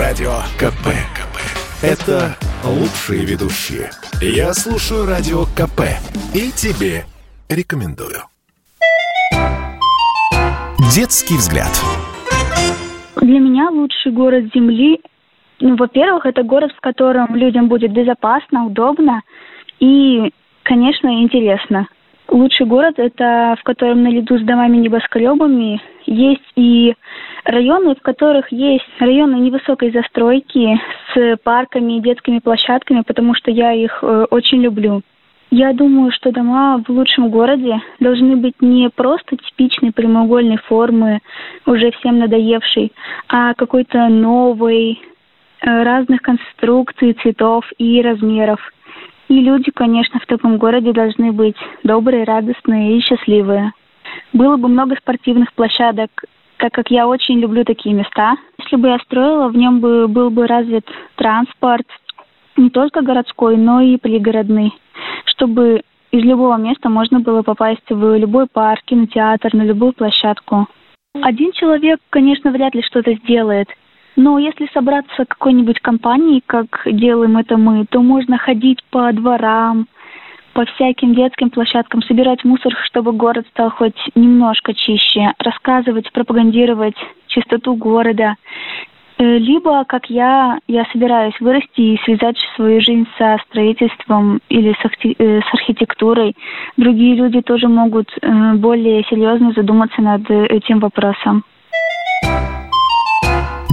Радио КП. КП. Это лучшие ведущие. Я слушаю Радио КП. И тебе рекомендую. Детский взгляд. Для меня лучший город Земли, ну, во-первых, это город, в котором людям будет безопасно, удобно и, конечно, интересно. Лучший город – это в котором наряду с домами-небоскребами есть и районы, в которых есть районы невысокой застройки с парками и детскими площадками, потому что я их э, очень люблю. Я думаю, что дома в лучшем городе должны быть не просто типичной прямоугольной формы, уже всем надоевшей, а какой-то новой, э, разных конструкций, цветов и размеров – и люди, конечно, в таком городе должны быть добрые, радостные и счастливые. Было бы много спортивных площадок, так как я очень люблю такие места. Если бы я строила, в нем бы был бы развит транспорт, не только городской, но и пригородный, чтобы из любого места можно было попасть в любой парк, кинотеатр, на любую площадку. Один человек, конечно, вряд ли что-то сделает – но если собраться какой-нибудь компанией, как делаем это мы, то можно ходить по дворам, по всяким детским площадкам, собирать мусор, чтобы город стал хоть немножко чище, рассказывать, пропагандировать чистоту города. Э, либо, как я, я собираюсь вырасти и связать свою жизнь со строительством или с, э, архитектурой. Другие люди тоже могут э, более серьезно задуматься над этим вопросом.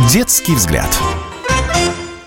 Детский взгляд.